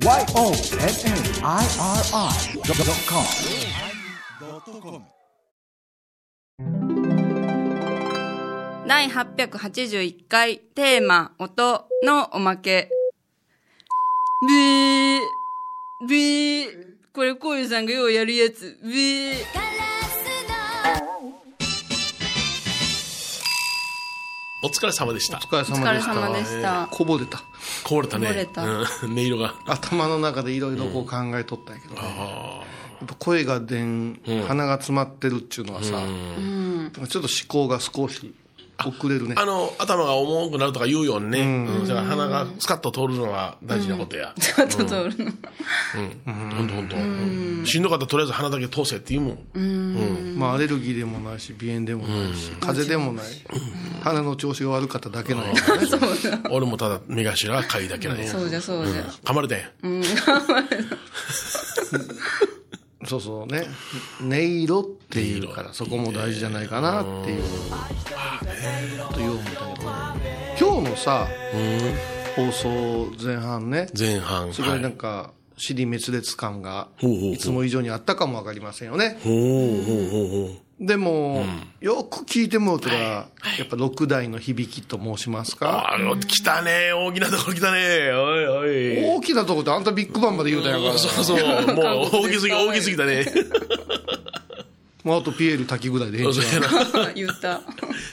YONNIRI.com 第881回テーマ音のおまけ。ブー、ブー、これこういうさんがようやるやつ。ブー。お疲れ様でしたお。疲れ様でした。様でした。こぼれた。こぼれたね。こぼれたうん、音色が。頭の中でいろいろこう考えとったんやけどね。やっぱ声が出ん、鼻が詰まってるっていうのはさ、なんかちょっと思考が少し遅れるね。あの、頭が重くなるとか言うようにね。うん。だから鼻がスカッと通るのが大事なことや。ちょっと通るの。うん。ほんとほんと。しんどかったらとりあえず鼻だけ通せって言うもん。まあアレルギーでもないし、鼻炎でもないし、風邪でもない。鼻の調子が悪かっただけなんやからね。俺もただ目頭がかいだけなんや。そうじゃそうじゃ。噛まれて。そうそうね。音色っていうから、そこも大事じゃないかなっていう、という思ったけど、今日のさ、放送前半ね、前半。すごいなんはいか、尻滅裂感がいつも以上にあったかもわかりませんよね。ほうほうほうほう。でも、よく聞いてもらうとら、やっぱ六代の響きと申しますか？あの、来たね。大きなところ来たね。おいおい。大きなとこってあんたビッグバンまで言うたんやから。そうそう。もう大きすぎ、大きすぎたね。もうあとピエール滝ぐらいでええ言った。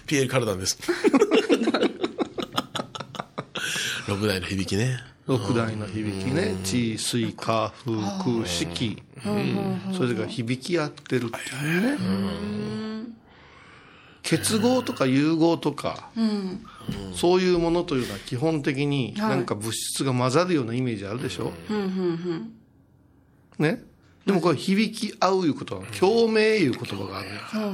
ピエール・カルダンです。六代の響きね。六代の響きね。地、水、火、風、空、四季。それが響き合ってるっていうね。結合とか融合とか、そういうものというのは基本的になんか物質が混ざるようなイメージあるでしょ、ね？でもこれ響き合ういうことは共鳴いう言葉がある。んやから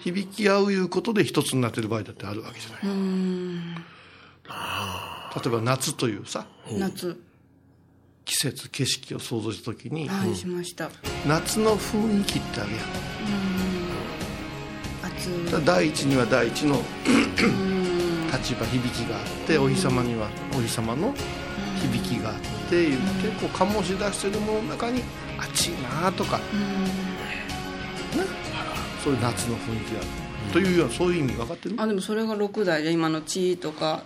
響き合ういうことで一つになってる場合だってあるわけじゃない。例えば夏というさ。夏。季節景色を想像した時に、はい、しました。夏の雰囲気ってあるやん。暑だから第一には第一の立場響きがあってお日様にはお日様の響きがあっていう結構醸し出してるものの中に暑いなとか、ね、そういう夏の雰囲気がある、というようなそういう意味分かってる？あ、でもそれが六代で、今の地とか、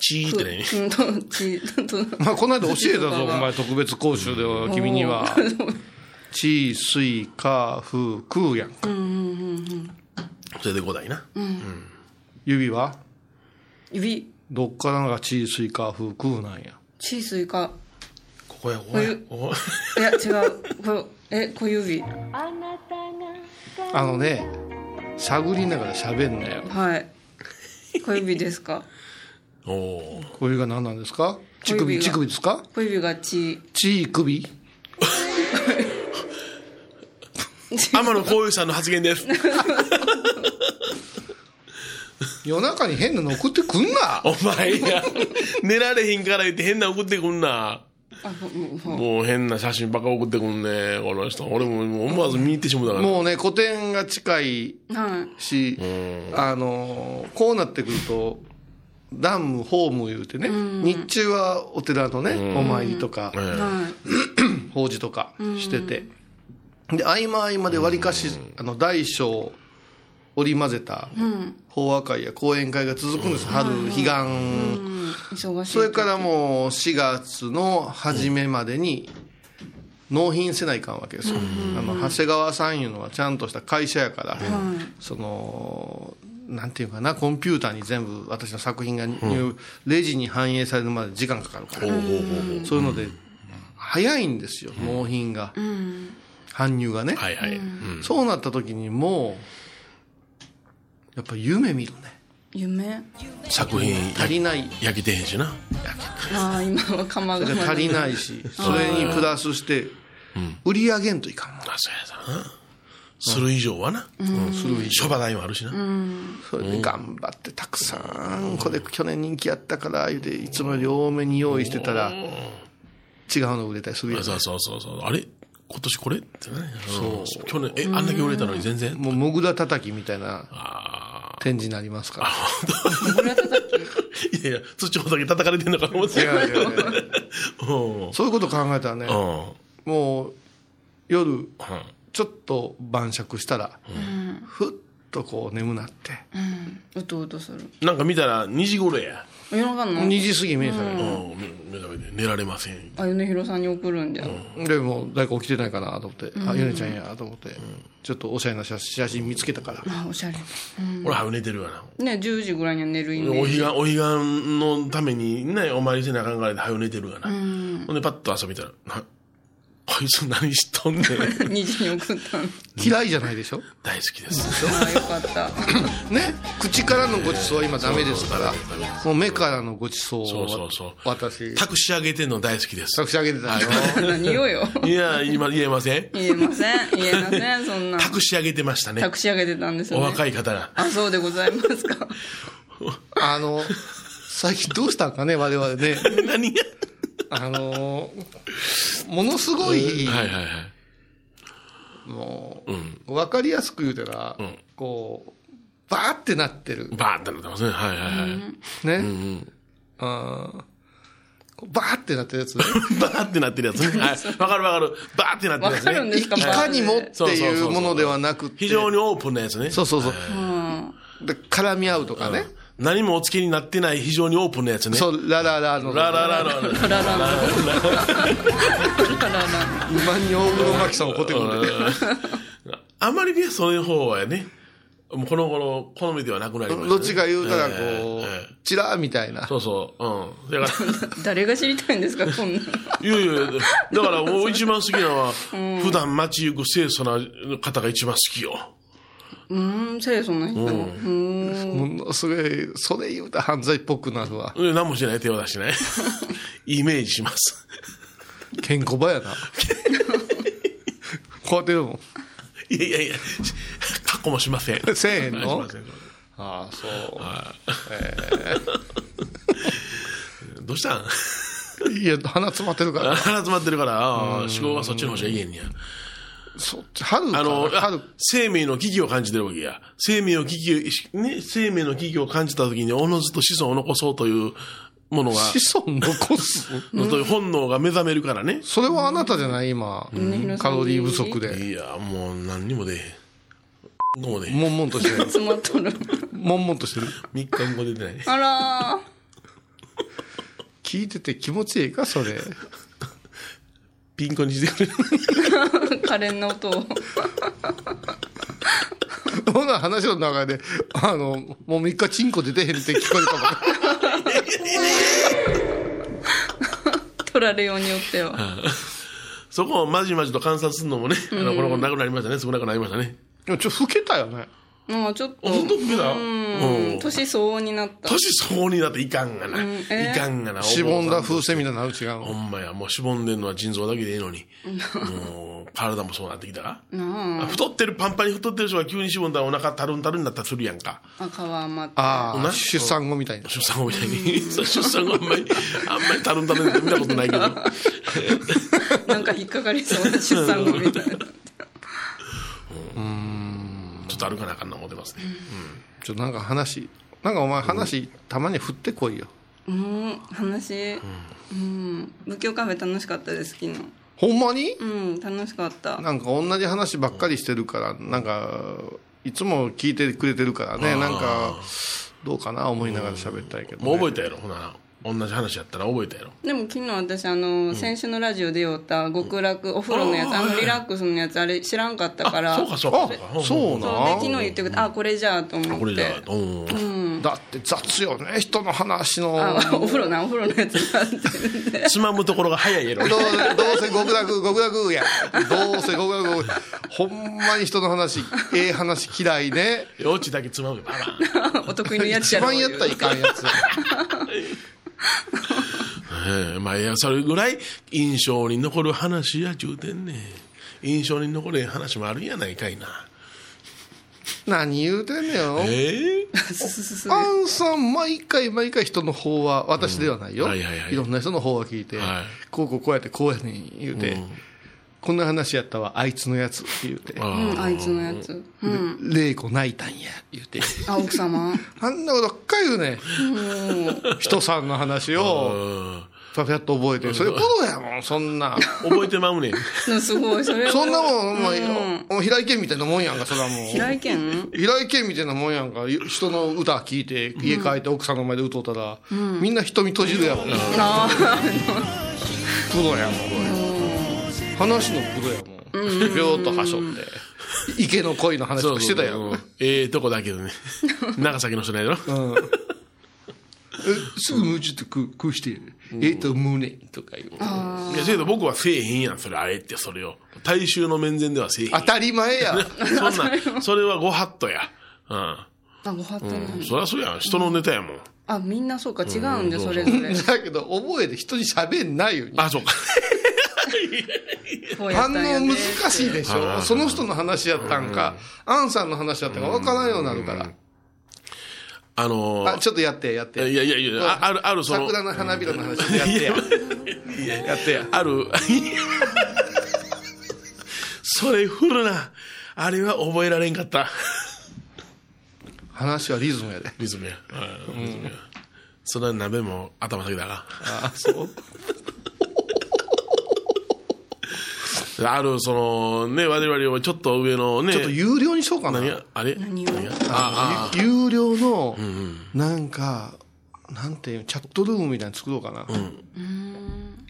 チーってね。うんと、地と、まあこの間教えたぞお前特別講習では君には地水火風空やんか、うん、うん、うんそれで五代な。うん指は指、どっからが地水火風空なんや地水か、ここや、ここや。こここいや、違う。こえ、小指。あのね探りながら喋んなよはい。小指ですかおお。これが何なんですか？乳首小指が乳首ですか？小指が地。乳首 天野幸雄さんの発言です。夜中に変なの送ってくんなお前や。寝られへんから言って変な送ってくんな。あ、もう、変な写真ばっか送ってくんね、この人。俺ももう思わず見に行ってしもたから。もうね古典が近いはい。しあのこうなってくるとダムホーム言うてね日中はお寺のねお参りとかはい。法事とかしてて。で合間合間でわりかしあの大小織り交ぜた法話会や講演会が続くんです。春彼岸。うん。忙しい。それからもう4月の初めまでに納品せないかんわけですよ、あの長谷川さんいうのはちゃんとした会社やから、そのなんていうかなコンピューターに全部私の作品が入、レジに反映されるまで時間かかるから、そういうので早いんですよ納品が、搬入がね、はいはい。うん。そうなった時にもうやっぱ夢見るね。夢？作品足りない。焼けてへんしな。ああ、今は釜が。足りないし、それにプラスして、売り上げんといかんの。あ、そうやな。する以上はな。する以上。諸場代もあるしな。それで頑張ってたくさん、これ去年人気やったから、言うて、いつもより多めに用意してたら、違うの売れたりするやん。そうそうそうそう。あれ？今年これ？ってね。そう。去年、え、あんだけ売れたのに全然？もう、もぐら叩きみたいなあ展示になりますから。いやいや、土方だけ叩かれてんのかと思っていやいやいや うん。そういうこと考えたらねうん。もう夜うんちょっと晩酌したら、ふっとこう眠なって、うん。うとうとする。なんか見たら2時頃や。夜中の？2時過ぎ目覚める、うん。目目覚めて寝られません。あ米広さんに送るんじゃん、でもう誰か起きてないかなと思って、あヨネちゃんやと思って、ちょっとおしゃれな写写真見つけたから、あおしゃれ。俺はよ寝てるわな。ね10時ぐらいには寝るイメージ。お彼岸、お彼岸のためにね、お参りせなあかんからで、はよ寝てるわな。ほんで、パッと遊びたら、な、こいつ何しとんねん。2時に送ったの。嫌いじゃないでしょ？大好きです。ああよかった。ね？口からのごちそうは今ダメですから。もう目からのごちそうをそうそうそう。私。託し上げてんの大好きです。託し上げてたよ何をよ。いや、今言えません。言えません。言えませんそんな。託し上げてましたね。託し上げてたんですよおね若い方が。あそうでございますか。あの最近どうしたんかね我々ね。何があのものすごい、はいはいはい。もう、うん。分かりやすく言うたら、んこうバーってなってるバーってなってますね。はいはいはい。ね、うんうん。あーこうバーってなってるやつね バーってなってるやつね。はい。わかるわかる。バーってなってるやつね。わかるんですか？いかにもっていうものではなくて非常にオープンなやつね。そうそうそううんで絡み合うとかね、何もお付けになってない非常にオープンなやつね。そうラララのラララララ。ララララララ今に大黒摩季さん怒ってくるんであまりね、そういう方はね、もうこの頃、好みではなくなりました、ね。どっちか言うたらこう、チラーみたいなえそうそう。うん。だから、誰が知りたいんですかこんなんいやいやいや、だからもう一番好きなのは、普段街行く清楚な方が一番好きよ。うーん清楚な人うん。ものすごいそれ言うたら犯罪っぽくなるわ。で何もしない手を出してない。イメージします。ケンコバやな。こうやってるもんいやいやいや、過去もしません。せえへんの？ああそう。どうしたん？いや鼻詰まってるから。鼻詰まってるから、ああ思考がそっちの方じゃいえんねや。そっち春かあの、あ春。生命の危機を感じてるわけや。生命の危機を、ね、生命の危機を感じたときに、おのずと子孫を残そうというものが、子孫残す？のという本能が目覚めるからね。それはあなたじゃない今。カロリー不足で。いや、もう何にも出へん。もうね、悶々としてる。詰まっとる。悶々としてる。3日後出てない。あら聞いてて気持ちいいかそれピンコにしてくれる。ー可憐な音を。ほな話の中であのもう3日チンコ出てへんって聞こえるかも取られようによっては。そこをまじまじと観察するのもね、あの、この子なくなりましたね、少なくなりましたね。ちょっと老けたよねもうちょっと。あ、本当にだ。ううんん年相応になった。年相応になっていかんがな。ん。えいかんがな。しぼんだ風船みたいになる違うほのんまや、もうしぼんでんのは腎臓だけでいいのに。もう、体もそうなってきたか？な太ってる、パンパンに太ってる人が急にしぼんだらお腹たるんたるんになったらするやんか。あ皮余って。なああ出産後みたいな。出産後みたいに。そう出産後あんまり、あんまりたるんたるんって見たことないけど。なんか引っかかりそうな出産後みたいなと歩かなあかんな思ってますね。ちょっとなんか話なんかお前話たまに振ってこいよ。うん話。うん。仏教カフェ楽しかったです昨日。ほんまに？うん楽しかった。なんか同じ話ばっかりしてるからなんかいつも聞いてくれてるからね。なんかどうかな思いながら喋ったんやけど、ね、もう覚えたやろ、ほな。同じ話やったら覚えたやろ。でも昨日私あの、先週のラジオで言った極楽お風呂のやつあのリラックスのやつあれ知らんかったから。そうか、そうか。そうそうでな昨日言ってくれてあこれじゃあと思って。これじゃあ、う。ん。だって雑よね人の話の。あお風呂なお風呂のやつてつまむところが早いやろ。どうどうせ極楽極楽や。どうせ極楽ほんまに人の話ええ話嫌いね。だけつまむ。お得意のやつ一やろ。番やったらいかんやつ ええまあ、いや、それぐらい印象に残る話やちゅうてんねん。印象に残る話もあるんやないかいな。何言うてんねん。よええ。アンさん毎回毎回人の方は私ではないよ、いろんな人の方は聞いて、はい。こうこうこうやってこうやねん言うて、こんな話やったわ、あいつのやつって言うて。うん、あいつのやつ。うん。玲子泣いたんや、言うて。あ、奥様あんなことばっかり言うね。人さんの話を、うんパパッと覚えて、それプロやもん、そんな。覚えてまうねん。うんすごい、それはそんなもん、もう、もう平井堅みたいなもんやんか、それはもう。平井堅？平井堅みたいなもんやんか。人の歌聞いて、家帰って奥さんの前で歌うたら、みんな瞳閉じるやもん。あプロやもん。話のプロやもん。ぴょーっとはしょって。池の恋の話とかしてたや。うんんええとこだけどね。長崎の人ないだろ。えすぐもうちょっとこうこうして、えっと、胸とか言う。いや、せやけど僕はせえへんやん、それ、あれって、それを。大衆の面前ではせえへん。当たり前や。そんな、それはご法度や。うん。あ、ご法度なのそりゃそうやん。人のネタやもん。あ、みんなそうか、違うんで、うんそれぞれ。だけど、覚えて人に喋んないように。あ、そうか。反応難しいでしょ？その人の話やったんか、アンさんの話やったんか分からんようになるから。あのあ、ちょっとやって、やって。いやいやいや、あある、ある、その、桜の花びらの話やってや。やってや。ある、それ振るな。あれは覚えられんかった。話はリズムやで。リズムや。うんリズムや。そんな鍋も頭先だが。あ、そうある、その、ね、我々はちょっと上のね。ちょっと有料にしようかな。何が？あれ？何ああ、ゆ有料の、なんか、なんていう、チャットルームみたいに作ろうかな。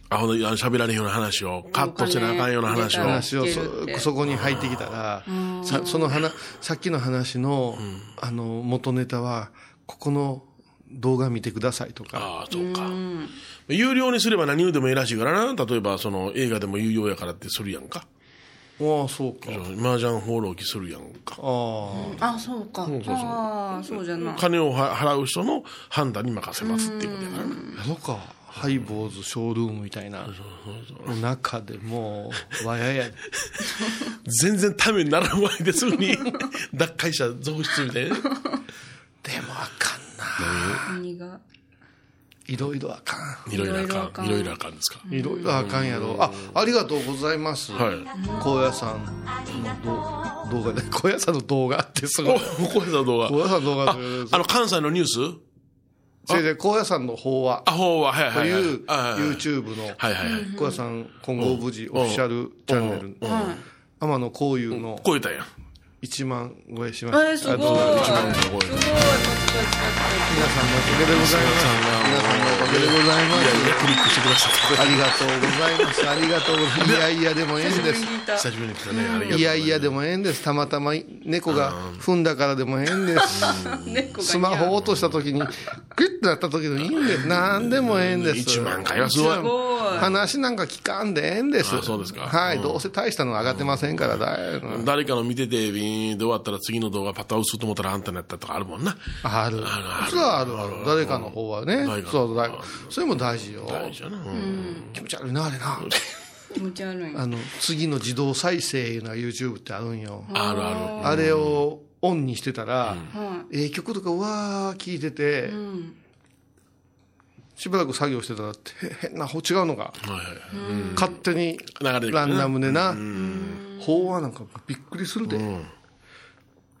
あ、ほんとあの喋られへんような話を、カットしてなあかんような話を。話をそそこに入ってきたら、さその話、さっきの話の、あの、元ネタは、ここの動画見てくださいとか、ああ、そうか。有料にすれば何言うでもいいらしいからな。例えば、その、映画でも有料やからってするやんか。ああ、そうか。麻雀放浪記するやんか。ああ、そうか。ああ、そうじゃな。金をは払う人の判断に任せますっていうことやからな。あ、やろうか。ハイボーズショールームみたいな。中でもう、わやや。全然ためにならんわけですぐに、脱会者続出みたいな。が。いろいろあかん。いろいろあかん。いいろいろあかんですか？いろいろあかんやろ。あ、ありがとうございます。はい。高野山の動動画で、高野山の動画ってすごお、い。これの動画。高野山の動画あで、あの、関西のニュース？違う違う、高野山の法話あ、ほうは、はいとはいはい。いう YouTube のはいはいはい。高野山金剛無事オフィシャルチャンネル、天野幸雄のこう言ったんや。1万超えしました。えー、すごい。ありがとうございます一番すごい。皆さんのおかげでございます。皆さんのおかげでございま、す。クリックしてくださありがとうございます。ありがとうございます。いやいやでもええんです。久しぶりに来たね。いやいやでもええんです。たまたま猫が踏んだからでもええんです。スマホ落とした時に、クッとなった時でいいんです。なんでもええんです。一万回はす。ごい話なんか聞かんでええんです。そうです。かはい。どうせ大したの上がってませんから。誰かの見てて、ビーンで終わったら次の動画パターン打つと思ったらあんたになったとかあるもんな。ある。あるそれはあるある。誰かの方はねそう、だそれも大事よ。大事やな。うん気持ち悪いな、あれな。気持ち悪い。あの、次の自動再生いうのが YouTube ってあるんよ。あるある。あれをオンにしてたら、はええ曲とかうわー聞いてて。しばらく作業してたら、へ変な方違うのが。勝手にランダムでな、法話なんかびっくりするで。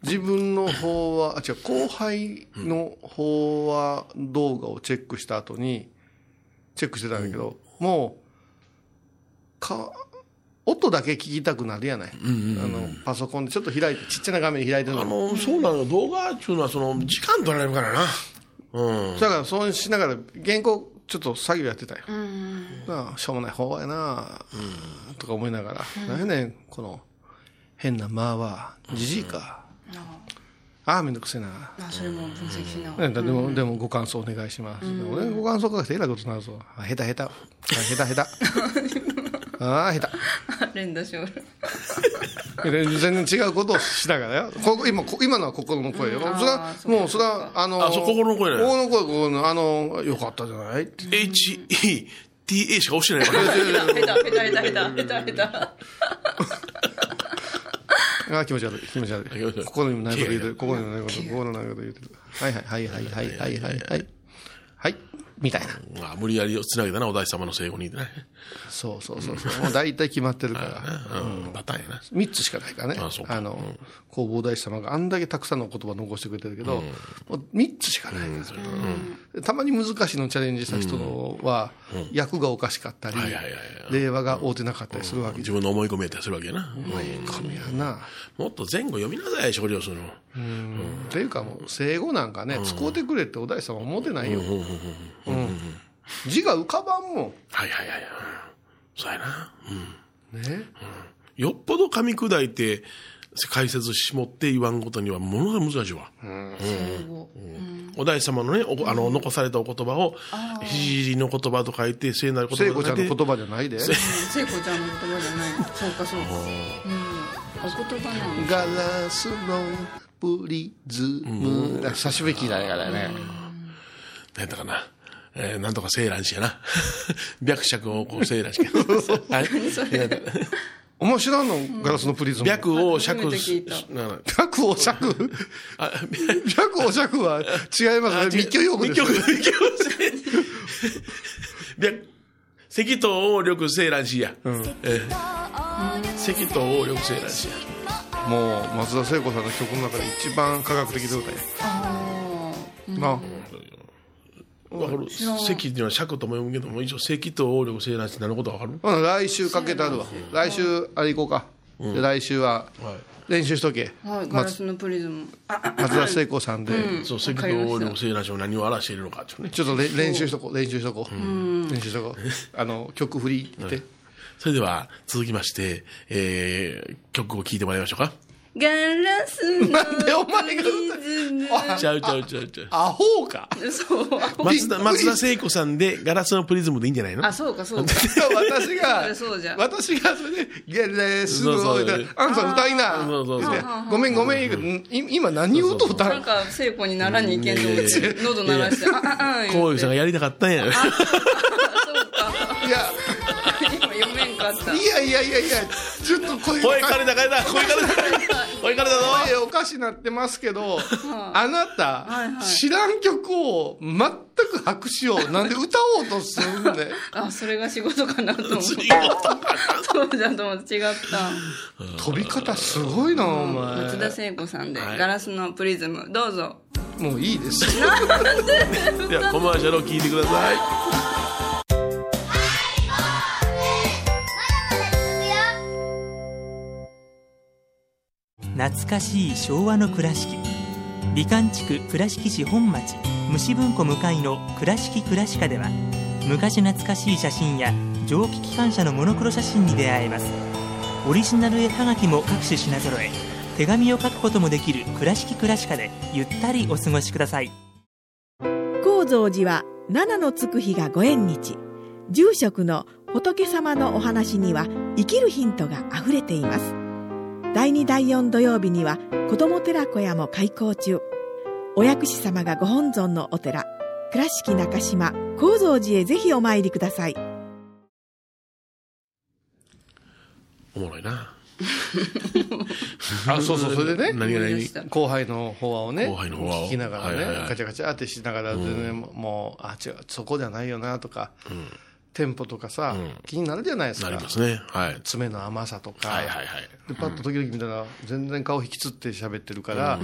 自分の法話、あ、違う、後輩の法話動画をチェックした後に、チェックしてたんだけど、もう、か、音だけ聞きたくなるやない。あの、パソコンでちょっと開いて、ちっちゃな画面で開いてるあの。の、そうなのよ。動画っていうのは、その、時間取られるからな。うん。だからそうしながら原稿ちょっと作業やってたよ、なあしょうもない方やな、とか思いながら、何やねんこの変な間はじじいか、ああめんどくせえな、あ、それも分析しな。がねでもでもご感想お願いします、でもね、ご感想書かせてえらいことになるぞあ下手下手。あ下手下手。ああ下手。ら。連打しよ 全然違うことをしながらよ。ここ今、こ今のは心の声よ。それはあー、そうかもう、それは、あの、あそう心の声ね心の声、心の、あの、よかったじゃない？って H-E-T-A しか押してないから。下手、下手、下手、下手、下手、下手。あー気持ち悪い、気持ち悪い。気持ち悪い心にもないこと言うてる、心にもないこと、心にもないこと言うてる。はいはい、はい、はい、はい、はい。はい。みたいな。まあ、無理やりつなげたな、お大師様の聖語にね。そうそうそうそう。もう大体決まってるから。うん、パターンやな。3つしかないからね。あそうかの、弘法大師様があんだけたくさんの言葉残してくれてるけど、もう3つしかないから、たまに難しいのチャレンジした人のは、役がおかしかったり令和が合うてなかったりするわけ自分の思い込みやったりするわけやな。神やな。もっと前後読みなさい、少量数の。っていうかもう、生語なんかね、使うてくれってお大師様思ってないよ。うん字が浮かばんもはいはいはい。そうやな。うん。ん。ね。よっぽど噛み砕いて、解説しもって言わんことにはものすごい難しいわ。お大師様のね、おあの、残されたお言葉を、ひじりの言葉と書いて、聖なる言葉聖子。ちゃんの言葉じゃないで。聖子ちゃんの言葉じゃない。そうかそうか。うん。お言葉なんだ。ガラスのプリズム。久しぶり聞いたね、からね。何やったかな。えー、なんとかセーラン氏やな。白尺をこうセーラン氏や。はい。面白いのガラスのプリズム。白を尺白お尺？あ、白お尺は違いますね。密教用語ですよ密教密教白赤頭王力セーラン氏や。えー赤頭王力セーラン氏や。もう、松田聖子さんの曲の中で一番科学的な歌や。あなわかる赤っていうのは尺とも読むけども、一応赤頭王力セーラン氏何のことわかる？ほな来週かけてあるわ。来週、あれ行こうか。で来週ははい。練習しとけ。あ。はい。ガラスのプリズム。あ、松田聖子さんで。そう、赤頭王力セーラン氏を何を表しているのか。ちょっとれ練習しとこう、練習しとこう。練習しとこう。あの、曲振りって。それでは、続きまして、えー、曲を聴いてもらいましょうか。ガラスのなんでお前が歌うプリズムちゃうちゃうちゃうちゃう。アホか。そう。松田、松田聖子さんで、ガラスのプリズムでいいんじゃないの？あ、そうかそうか。私が、そうじゃ私がそれで、ゲレスそうそうあんさん歌いな。そうそうそうごめんごめん言う今何を歌うたんなんか、聖子にならにいけんと思って、喉鳴らして、あ、あ、あ、こういうさんがやりたかったんや。いや、今読めんかった。いやいやいやいや、ちょっと声声かれたかれた声かれた声かれたぞ声おかしなってますけど、あなた、はいはい知らん曲を全く白紙を なんで歌おうとするんで。あ、それが仕事かなと思って。仕事そうだと思って違った。飛び方すごいな、お前。松田聖子さんで、はいガラスのプリズム、どうぞ。もういいです。では、コマーシャルを聞いてください。懐かしい昭和の倉敷。美観地区倉敷市本町虫文庫向かいの「倉敷倉歯科」では昔懐かしい写真や蒸気機関車のモノクロ写真に出会えます。オリジナル絵はがきも各種品揃え手紙を書くこともできる「倉敷倉歯科」でゆったりお過ごしください。高蔵寺は七のつく日がご縁日。住職の仏様のお話には生きるヒントがあふれています。第2第4土曜日には子ども寺小屋も開校中。お薬師様がご本尊のお寺倉敷中島・高蔵寺へぜひお参りください。おもろいな。あ、そうそう、それでね。何が何？思い出した後輩の法話をね、後輩の法話を。聞きながらね、はいはいはい。ガチャガチャってしながら、全然もう、あ、違う、そこじゃないよなとか、テンポとかさ、気になるじゃないですか。なりますね。はい。爪の甘さとか、はいはいはい。でパッと時々見たら、全然顔引きつって喋ってるから、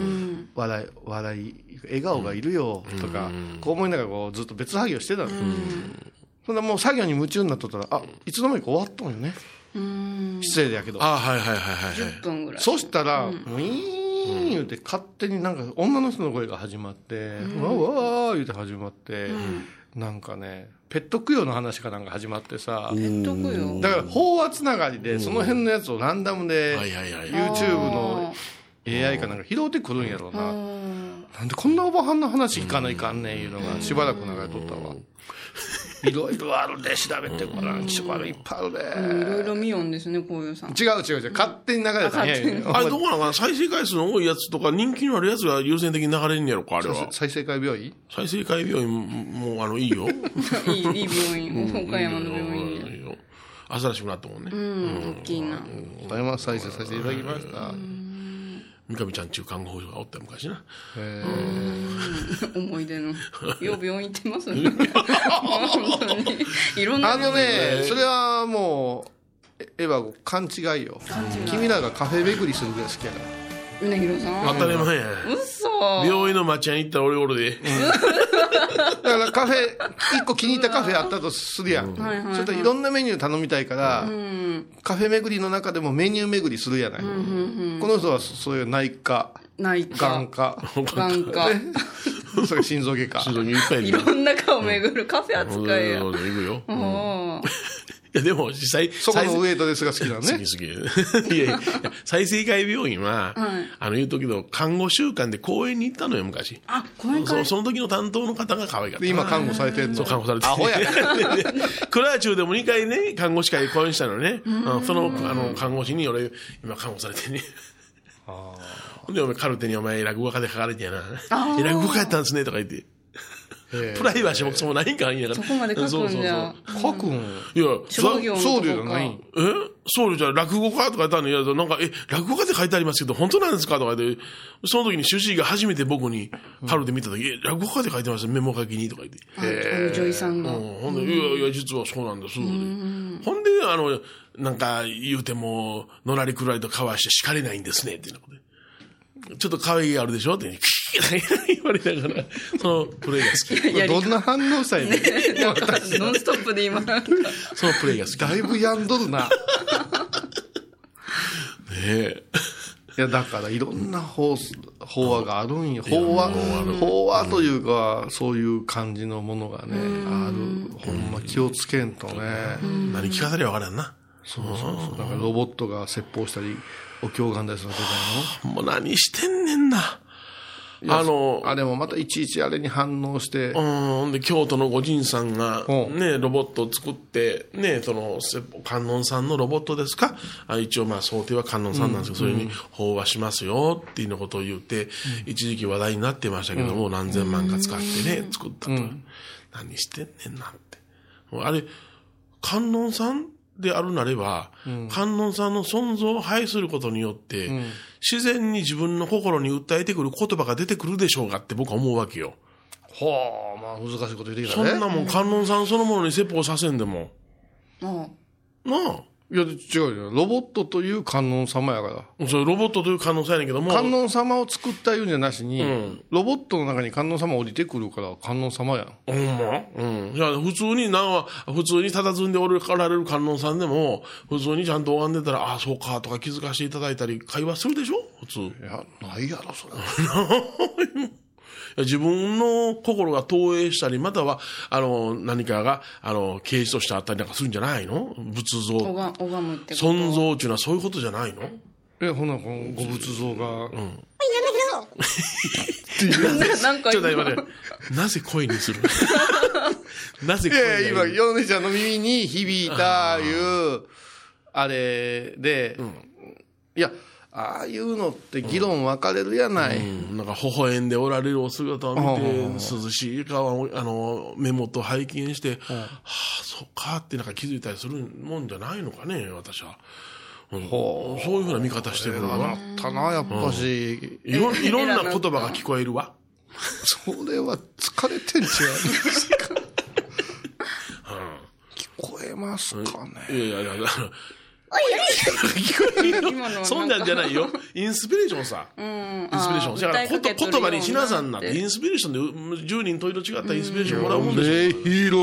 笑い、笑い、笑顔がいるよとか、こう思いながらこうずっと別作業してたの。そんなもう作業に夢中になっとったら、あ、いつの間にか終わったんよね。失礼だけど。あはいはいはいはいはい。10分ぐらい。そしたら、もういーん言うて勝手になんか女の人の声が始まって、うわうわー言うて始まって、なんかね、ペット供養の話かなんか始まってさ、ペット供養？だから法話つながりで、その辺のやつをランダムで。YouTube の AI かなんか拾ってくるんやろうな。なんでこんなおばはんの話聞かないかんねんいうのがしばらく流れとったわ。いろいろあるで、調べてごらん。気色悪いいっぱいあるで。いろいろ見よんですね、こういうさん。違う違う違う。勝手に流れたんやあれどこなのかな再生回数の多いやつとか人気のあるやつが優先的に流れんやろか、あれは。再生会病院？再生回病院も、あの、いいよ。いい、いい病院。岡山の病院で。いいよ。新しくなったもんね。うん、大きいな。大変再生させていただきました。三上ちゃんっていう看護婦がおった昔な。え思い出の。よう病院行ってますね。本当に。いろんな。あのね、それはもう、えエヴァ勘違いよ。君らがカフェ巡りするぐらい好きやから。うなぎろさん。当たり前や。嘘。病院の待合行ったら俺おるで。だからカフェ、一個気に入ったカフェあったとするやん。はいはいはいちょっといろんなメニュー頼みたいから、カフェ巡りの中でもメニュー巡りするやない。この人はそういう内科、ない眼か。科、眼科。それ心臓外科。心臓にいっぱいいろんな顔巡るカフェ扱いや。そうそう行くよ。や、でも実際、そこのウエイトレスが好きなのね。好き好き。いやいや、再生会病院は、あの、言うときの看護週間で公園に行ったのよ、昔。あ、講演会。そその時の担当の方が可愛かった今看護されてんのそう、看護されてアホやクラーチューでも2回ね、看護師会で講演したのね。うんその、あの、看護師に俺、今看護されてね。ほんで、お前カルテにお前落語家で書かれてやな。え落語家やったんですね、とか言って。えプライバシーもクソもないんかいんや。から。そこまで書くんじゃ。そうそうそうえ書くん？いや、職業の僧侶じゃないん。え？僧侶じゃ落語家とか言ったの？に、いや、なんか、え、落語家って書いてありますけど、本当なんですか？とか言って、その時に主治医が初めて僕に、カルテ見た時、え、落語家って書いてます？メモ書きにとか言って。ああの女医さんが。うん。ほんで、いやいや、実はそうなんです。ほんで、あの、なんか言うても、のらりくらりとかわして叱れないんですね、っていうので。ちょっと可愛いがあるでしょ？って、言われながら、そのプレイが好き。どんな反応したいね。なんか、ノンストップで今、そのプレイが好き。ねだいぶ病んどるな。え。いや、だからいろんな法、法話があるんよ。法話、法話というか、そういう感じのものがね、ある。ほんま気をつけんとね。何聞かさればわからんな。そうそうそう。なんかロボットが説法したり、お経がんだりするわけだよ。もう何してんねんな。あの、あ、でもまたいちいちあれに反応して、うん、で、京都の御神さんが、う。んね、ロボットを作って、ね、その、せ観音さんのロボットですか？あ一応まあ想定は観音さんなんですけど、それに飽和しますよっていうようなことを言って、一時期話題になってましたけども、何千万か使ってね、作ったと。何してんねんなって。あれ、観音さんであるなれば、観音さんの存在を排することによって、自然に自分の心に訴えてくる言葉が出てくるでしょうかって僕は思うわけよ。はあ、まあ難しいこと言ってきたね。そんなもん観音さんそのものに説法させんでも。あなあ。いや、違うよ。ロボットという観音様やから。それロボットという可能性やねんけども。観音様を作ったいうんじゃなしに、んロボットの中に観音様降りてくるから観音様やん。ほんま？うん。いや、普通にな、普通に佇んでおられる観音さんでも、普通にちゃんと拝んでたら、ああ、そうか、とか気づかせていただいたり、会話するでしょ？普通。いいや、ないやろ、それ。や自分の心が投影したり、または、あの、何かが、あの、形質としてあったりなんかするんじゃないの？仏像。拝むってこと？存像っていうのはそういうことじゃないの？え、ほな、このご仏像が、ななんかちょっと今今ね、なぜ声にする？なぜい声やいや、今、ヨネちゃんの耳に響いた、いう、あれで、いや、ああいうのって議論分かれるやない。うんなんか微笑んでおられるお姿を見て、うん涼しい顔を、あの、目元を拝見して、はあ、そうかってなんか気づいたりするもんじゃないのかね、私は。うんそういうふうな見方してるのなは。ったな、やっぱし。いろいろんな言葉が聞こえるわ。それは疲れてんちゃ う聞こえますかね？いやいやいや、そんなんじゃないよ。インスピレーションさ。インスピレーション。だからこと言葉にしなさんなって、インスピレーションで10人と色違ったインスピレーションもらうもんでしょ。ねひろ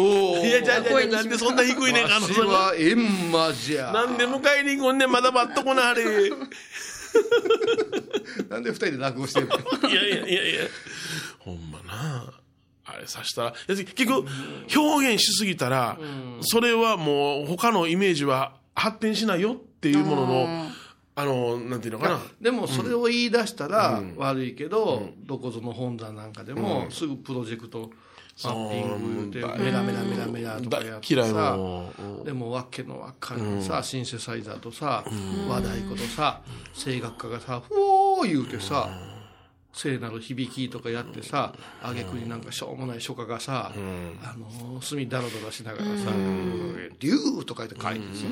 いや、じゃあじゃあなんでそんな低いねんか、あのわしはエンマじゃ。なんで迎えに行くんねん、まだ待っとこな、あれ。なんで二人で落語してるのやいやいやいや。ほんまな。あれさしたら、結局、表現しすぎたら、それはもう他のイメージは発展しないよっていうものの、あの、なんていうのかな。でもそれを言い出したら悪いけど、どこぞの本山なんかでもすぐプロジェクトマッピングでメラメラメラメラとかやってさ。でもわけのわかんないさ、シンセサイザーとさ、和太鼓とさ声楽家がさ「ふおー」言うてさ、聖なる響きとかやってさ挙句になんかしょうもない書家がさ、あの墨ダラダラしながらさ「竜」とか言って書いてさ、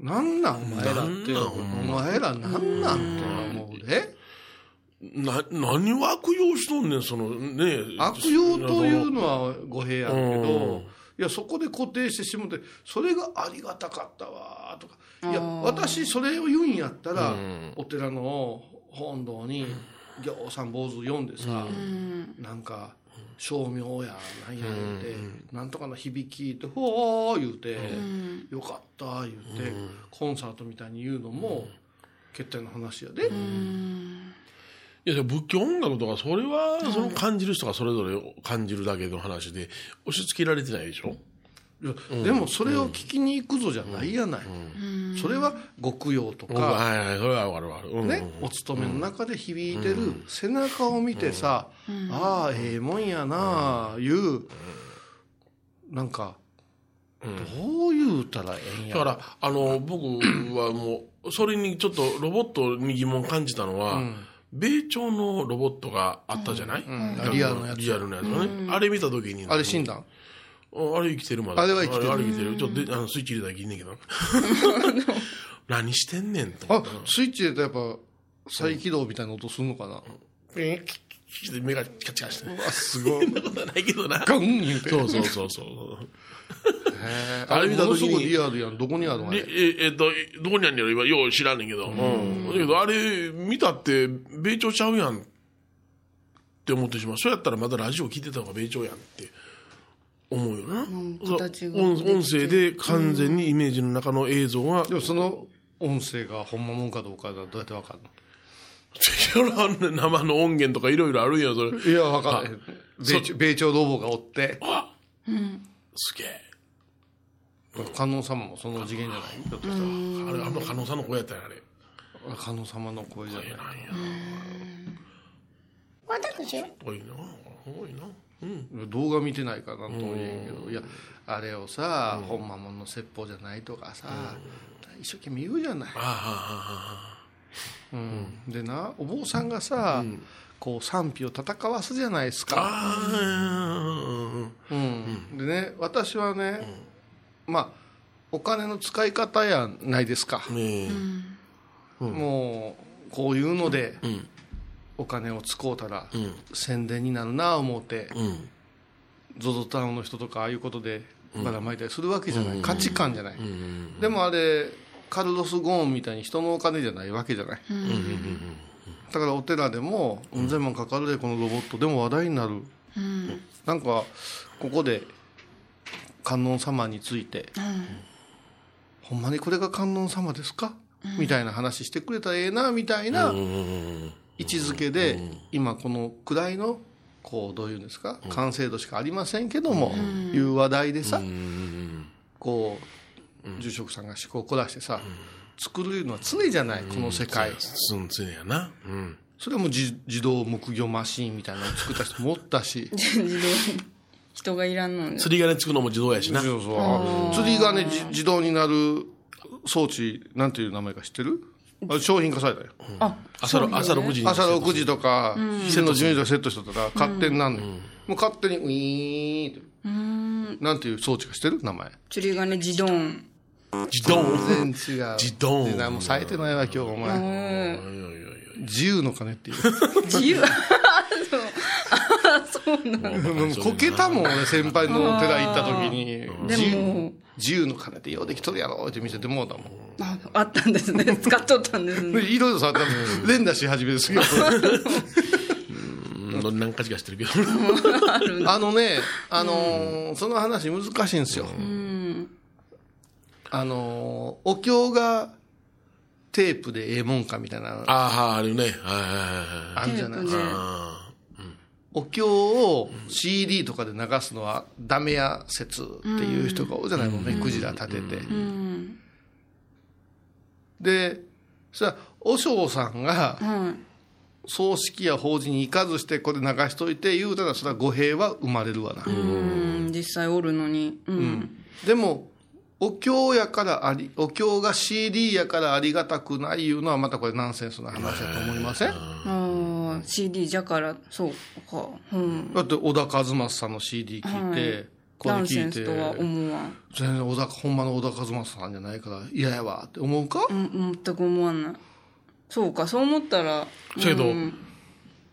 なんなんお前らってお前らなんなんって思うでな、何を悪用しとんねん、その、ね悪用というのは語弊やけうん。どいやそこで固定してしもてそれがありがたかったわとか。いや私それを言うんやったら、うん。お寺の本堂にぎょうさん坊主読んでさ、うん。なんか照明やなんや言うて、なんとかの響きってほー言うて、よかった言うて、コンサートみたいに言うのも決定の話やで、いや、仏教音楽とか、それは、その感じる人がそれぞれ感じるだけの話で、押し付けられてないでしょ？でもそれを聞きに行くぞじゃないやない、それは極用とうん。か、はいはい、それはわかるわかる。うん。ね、お勤めの中で響いてる背中を見てさ、ああええもんやなあいうなんかどう言うたらええんや。だから、あの、僕はもう、それにちょっとロボットに疑問感じたのは、米朝のロボットがあったじゃない、ん。リアルのやつ。リアルのやつがね。あれ見たときに、あれ死んだん？あれ生きてるまだ。あれは生きてるあれ生きてる。ちょっとであのスイッチ入れたらいいねんけど。何してんねんと思あって。スイッチ入れたらやっぱ再起動みたいな音するのかな、ピンキッキッて目がチカチカして。あすごいそんなことはないけどな。ガン言うてそうそうそうそう。へえあれ見た時にものすごいリアルやんどこにあるのあでれええっと、どこにあるんやろ今、よう知らんねんけど。うん。だけど、あれ、見たって、米朝ちゃうやんって思ってしまう。そうやったらまだラジオ聞いてた方が米朝やんって思うよな。形が音音声で完全にイメージの中の映像が、でもその音声がほんまもんかどうかがどうやってわかるの？生の音源とかいろいろあるんや、それ。いやわかんない米朝米朝ロボがおってあすげえ。観音様もその次元じゃない？ひょっとしたらあれ、あんま加納さんの声やったんや、あれ。観音様の声じゃないなんや。私よ多いな。多いな。うん。動画見てないからなんとも言えんけど。いやあれをさ、ほんまもんの説法じゃないとかさ、一生懸命言うじゃない、でなお坊さんがさ、こう賛否を戦わすじゃないですあ、か、でね私はね、まあお金の使い方やないですか。もうこういうのでうん。お金を使うたら、うん。宣伝になるなあ思って、うん。ZOZO タウンの人とかああいうことでばらまいたりするわけじゃない、価値観じゃない、うん。でもあれカルロス・ゴーンみたいに人のお金じゃないわけじゃない、だからお寺でもうん。千万かかるでこのロボットでも話題になる、なんかここで観音様について、ほんまにこれが観音様ですか、みたいな話してくれたらええなみたいなうん。位置づけで、今このくらいのこうどういうんですか完成度しかありませんけども、いう話題でさ、うん。こう住職さんが思考を凝らしてさ、作るのは常じゃないこの世界、すんつねやな。うん。それはもう自自動木魚マシーンみたいなのを作った人もおったし。自動人がいらんのに。釣り鐘つくのも自動やしな。そうそう。釣りがねじ自動になる装置なんていう名前か知ってる？商品化されたよ。あ朝の、朝6時に。朝6時とか線の12時とかセットしとったら勝手になんねん、もう勝手にウィーンって。なんていう装置か知ってる？名前。釣り鐘自動音。自動。全然違う。自動でなもう冴えてないわ今日お前。いやいやいや自由の鐘っていう。自由？こけたもん。俺先輩の寺行った時に自由でも自由の鐘ってようできとるやろって見せてもうたもん。ああったん。ですね使っとったん。ですねいろいろさ多分連打し始めですようん。何かしかしてるけど。あのね、あのその話難しいん。ですよ。あのお経がテープでええもん。かみたいな、ああ、あるね。はいはいはい。あるじゃないですか。あお経を CD とかで流すのはダメや説っていう人が多いじゃないもう目くじら立てて。うん。で、そしたら、和尚さんがはい。葬式や法事に行かずしてこれ流しといて言うたらそれは語弊は生まれるわな。うん。実際おるのに。うん。でもお経やからありお経が CD やからありがたくないいうのはまたこれナンセンスな話だと思いません、CD じゃからそうか。うん。だって小田和正さんの CD 聞いて、これナンセ聞いてンスとは思わん。全然小田ほんまの小田和正さんじゃないから嫌やわって思うか、うん、全く思わない。そうか、そう思ったら。そやけどうん。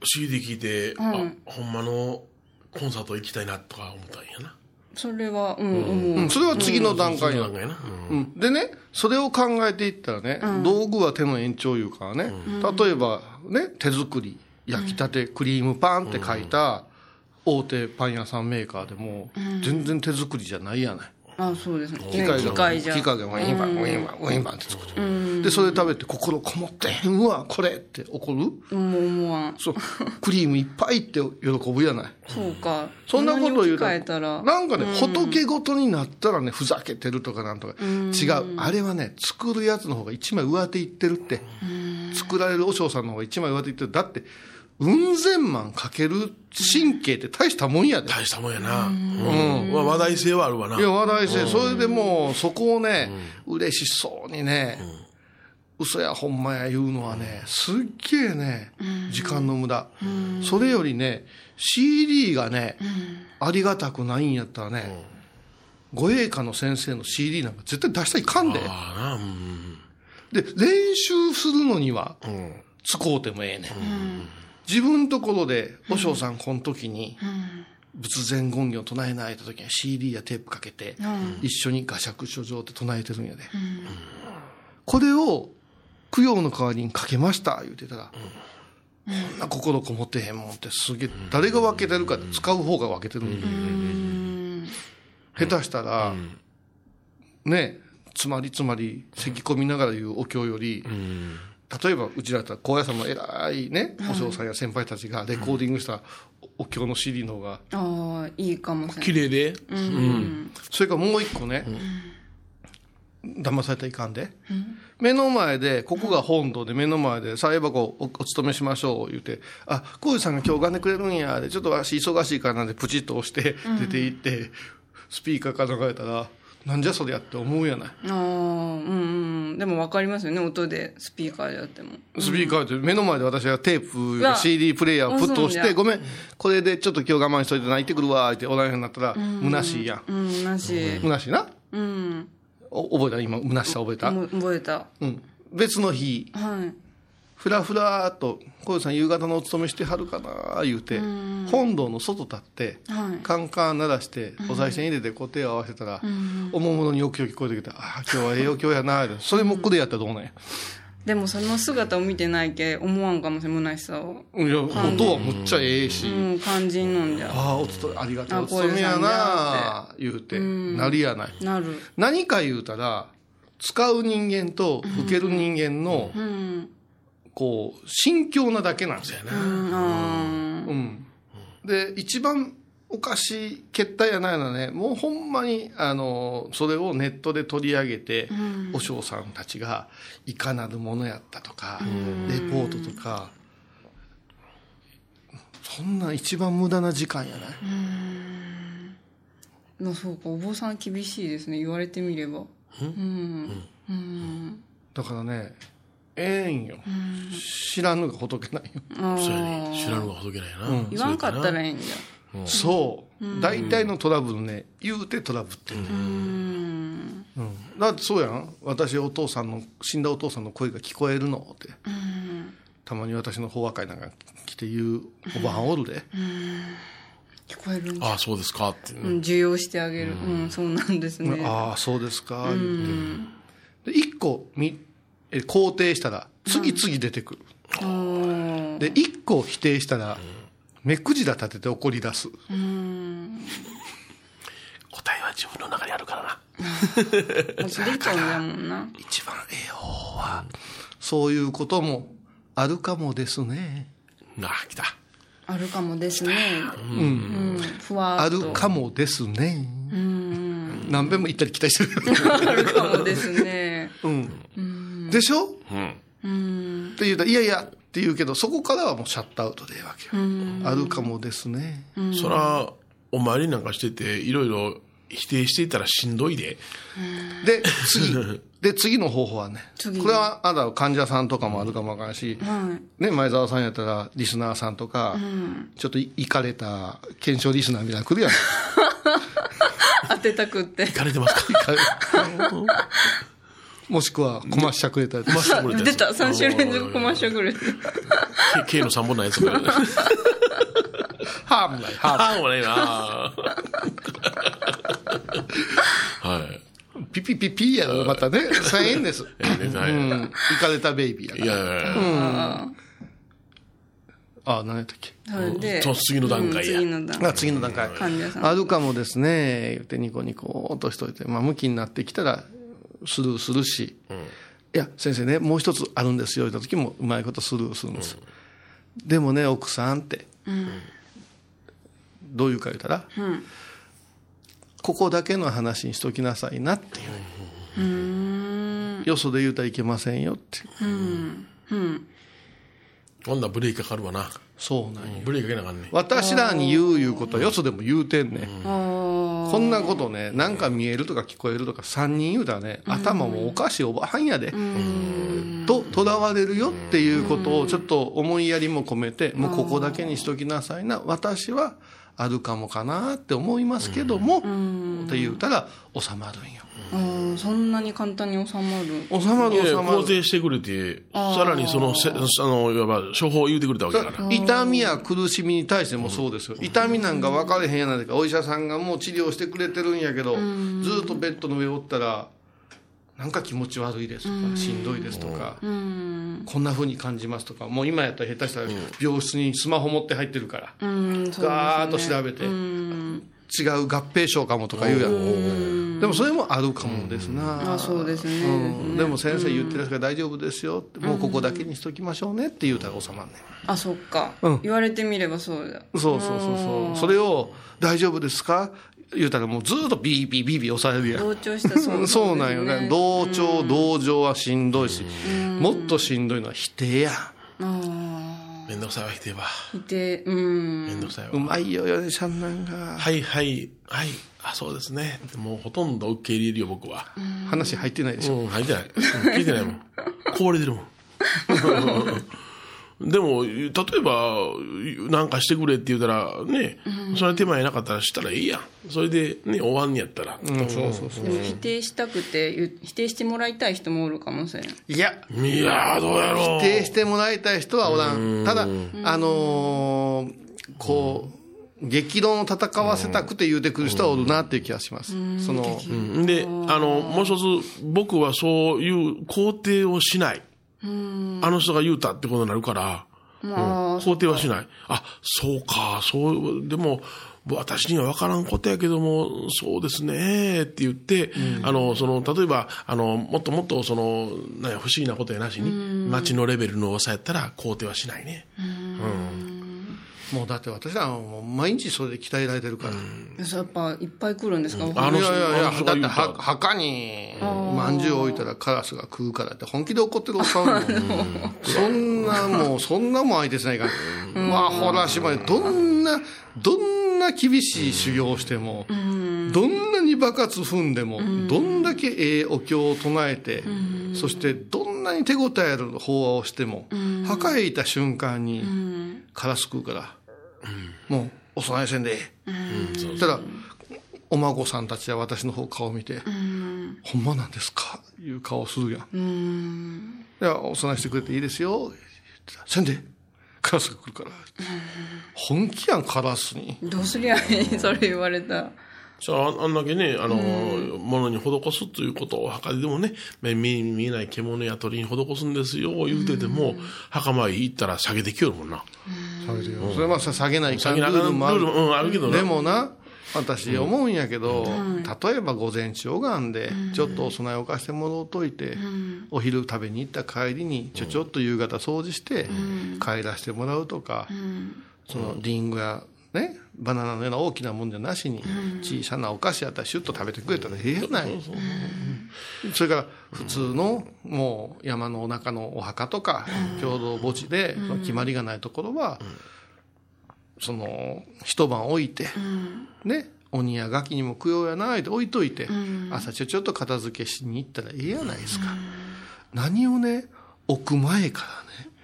CD 聞いて、うん。あほんまのコンサート行きたいなとか思ったんやな。それは、うん、思う。うん、それは次の段階な。うん、でねそれを考えていったらね、道具は手の延長いうからね、例えばね手作り焼きたてクリームパンって書いた大手パン屋さんメーカーでも全然手作りじゃないやないあ、そうですね。機械が機械じゃ。機械がウィンバンウィンバンウィンバンって作る、でそれ食べて心こもってへんわこれって怒るうん、思わん。そうクリームいっぱいって喜ぶやないそうか。そんなこと言うたたら。なんかね、仏ごとになったらね、ふざけてるとかなんとか。違う。あれはね、作るやつの方が一枚上手いってるって。作られる和尚さんの方が一枚上手いってる。だって、うん千万かける神経って大したもんやで。大したもんやな、うん。まあ話題性はあるわな。いや、話題性。それでもう、そこをね、嬉しそうにね、嘘やほんまや言うのはね、すっげえね、時間の無駄。それよりね、CD がね、ありがたくないんやったらね、護衛科の先生の CD なんか絶対出したらいかんで。ああな。うん。で、練習するのには、うん。使うてもええねん。自分のところで、和尚さんこの時に、仏前言語を唱えないと時に CD やテープかけて、一緒に画釈書状って唱えてるんやで。これを、供養の代わりにかけました、言うてたら、こんな心こもってへんもんってすげえ、誰が分けてるか使う方が分けてるんや。下手したら、ね、つまりつまり、咳込みながら言うお経より、例えばうちらだったら高野山の偉いね、お嬢さんや先輩たちがレコーディングしたおお経の CD の方が、ああ、いいかもしれない。綺麗で、それからもう一個ね、騙されたらいかんで、目の前で、ここが本堂で目の前で、菜箱おお勤めしましょう言うて、あ、こういうさんが今日拝んでくれるんや、で、ちょっとわし忙しいからなんでプチッと押して出て行って、スピーカーから流れたら、なんじゃそりゃって思うやない。ああ、うんうん。でも分かりますよね、音でスピーカーでやっても。スピーカーって目の前で私がテープわ CD プレイヤーをプッと押して、ごめん、これでちょっっと今日我慢しといて泣いてくるわ、っておらんようになったら、虚しいやん。うん、なし。虚しいな？うん。お覚えた？今、虚しさ覚えた？も覚えた。うん。別の日、はい。ふらふらっと、小遊さん夕方のお勤めしてはるかな、言うて、本堂の外立って、はいカンカン鳴らして、お賽銭入れてこう手を合わせたら、おもむろにお経聞こえてきて、ああ、今日はええお経やな、それもこでやったらどうなんや？でもその姿を見てないけ思わんかもしれん、虚しさを。いや、音はむっちゃええし、うん、肝心なんじゃ。ああ、おつと、ありがとう。あお勤めやな、言うて、なりやない。なる。何か言うたら、使う人間と受ける人間の、うん。こう、心境なだけなんですよね。うん、あうん。で、一番おかしい決体やないのはね、もうほんまに、あの、それをネットで取り上げて、お嬢さんたちが、いかなるものやったとか、レポートとか、そんな一番無駄な時間やない。ーまあそうか、お坊さん厳しいですね、言われてみれば。うん。うん。だからね、ええんよ。知らぬが仏ないよ。あそうやねあ。知らんのが仏ないな、言わんかったらええんじゃ。そう。大体のトラブルね、言うてトラブってうん。うん。だってそうやん。私お父さんの、死んだお父さんの声が聞こえるのって。たまに私の法話会なんか来て言うおばあんおるで。聞こえる。ああそうですかって、うん、受容してあげる。うん、そうなんですね。ああ、そうですか、言うて。で、一個み、え肯定したら、次々出てくる。あーで、一個否定したら、目くじら立てて怒り出す。答えは自分の中にあるからなもうすでとんやもんな。一番ええ方は、そういうこともあるかもですね。なあ来たあるかもですね。うん。ふわあーっと。るかもですね。うん。何遍も行ったり来たりしてる。あるかもですね。うん。でしょ？うんうん。って言うたら、いやいやって言うけど、そこからはもうシャットアウトでええわけよ。あるかもですね。そらお参りなんかしてていろいろ否定していたらしんどいでで、次。で、次の方法はね。次これは、あだ患者さんとかもあるかもわからんし、はい。ね、前澤さんやったら、リスナーさんとか、ちょっといかれた検証リスナーみたいなの来るやん。当てたくって。行かれてますか？もしくは、コマしゃくれたり。マスターこれ出た、3週連続コマーシャルぐら い。K の3本のやつこれ。ハーもない、ハああ、もうないな。はい。ー。ピピピピやろ、またね。1000円です。うん。行かれたベイビーやから。いやいやいや。あ、何やったっけ？で、次の段階やうん次の段あ階。次の段階。患者さん。あるかもですね、言ってニコニコ落としといて、まあ、向きになってきたら、スルーするし、いや、先生ね、もう一つあるんですよ、言った時も、うまいことスルーするんです。でもね、奥さんって、どういうか言ったら、ここだけの話にしときなさいなっていう。よそで言うたらいけませんよって。今度はブレーキかかるわな。そうなんよブレーキかけなあかんね。私らに言ういうことはよそでも言うてんねん。こんなことね、なんか見えるとか聞こえるとか3人言うたらね、頭もおかしいおばはんやで。と、とらわれるよっていうことをちょっと思いやりも込めて、もうここだけにしときなさいな。私はあるかもかなって思いますけども、って言うたら収まるんよ。うんそんなに簡単に収まる。収まる収まる。肯定してくれて、さらにそのせ、あの、いわば、処方を言うてくれたわけだから。痛みや苦しみに対してもそうですよ。痛みなんか分かれへんやないか。お医者さんがもう治療してくれてるんやけど、ずっとベッドの上おったら、なんか気持ち悪いですとか、しんどいですとか、こんな風に感じますとか、もう今やったら下手したら病室にスマホ持って入ってるから、うん、そうガーッと調べて、違う合併症かもとか言うやん。でもそれもあるかもですな。あそうですねうんでも先生言ってるから大丈夫ですよって、もうここだけにしときましょうねって言うたら収まんねん。あ、そっか、うん言われてみればそうだ。そうそうそうそう。それを、大丈夫ですか？言うたらもうずっとビービービービー押されるやん。同調したそうそうなんよね。同調、同情はしんどいし、もっとしんどいのは否定や。あめんどくさいわ、否定は。あ。いて、うん。めんどくさいわう。まいよ、ヨネちゃんなんか。はいはい、はい。あ、そうですね。もうほとんど受け入れるよ、僕は。話入ってないでしょ。うん、入ってない。うん聞いてないもん。こぼれてるもん。でも、例えば、なんかしてくれって言ったら、ね、それ手前なかったらしたらいいやん。それで、ね、終わんねやったら。うん、そうそうそう。でも否定したくて、否定してもらいたい人もおるかもしれん。いや、いやー、どうやろう。否定してもらいたい人はおらん。ただ、あのーこう、激論を戦わせたくて言うてくる人はおるなっていう気がします。その、うんで、あの、もう一つ、僕はそういう肯定をしない。あの人が言うたってことになるから、まあ、肯定はしない。あ、そうか、そう、でも、私には分からんことやけども、そうですね、って言って、あの、その、例えば、あの、もっともっと、その、なんや不思議なことやなしに、街のレベルの抑えたら肯定はしないね。もうだって私らはもう毎日それで鍛えられてるから。そうやっぱいっぱい来るんですか、あのいやいやいや、だっては墓にまんじゅう置いたらカラスが食うからって本気で怒ってるおっさんも。そんなもうそんなもん相手しないから。まあほらしまいどんなどんな厳しい修行をしてもどんなに爆発踏んでもどんだけええお経を唱えてそしてどんなに手応えある法話をしても墓へいた瞬間にカラス食うから。もうお供えせんでえ。えただお孫さんたちは私の方顔見て、ほんまなんですか？いう顔するやん。いや、お供えしてくれていいですよ。言ってたせんで、カラスが来るから。本気やん、カラスに。どうすりゃいい？それ言われた。さあ、あんだけね、あの、ものに施すということを墓ででもね、目に見えない獣や鳥に施すんですよ、言うてても、墓参り行ったら下げてきよるもんな。それはさ、下げないかんル下げなあかんールもある。ルールうんあるけどな。でもな、私思うんやけど、例えば午前中拝んで、ちょっとお供えをかしてもろうといて、お昼食べに行った帰りに、ちょちょっと夕方掃除して、帰らせてもらうとか、そのリンゴや、ね、バナナのような大きなもんじゃなしに、小さなお菓子やったらシュッと食べてくれたらええやない。それから普通のもう山のお中のお墓とか共同墓地で決まりがないところはその一晩置いてね鬼やガキにも供養やないで置いといて朝ちょちょっと片付けしに行ったらええやないですか。何をね置く前か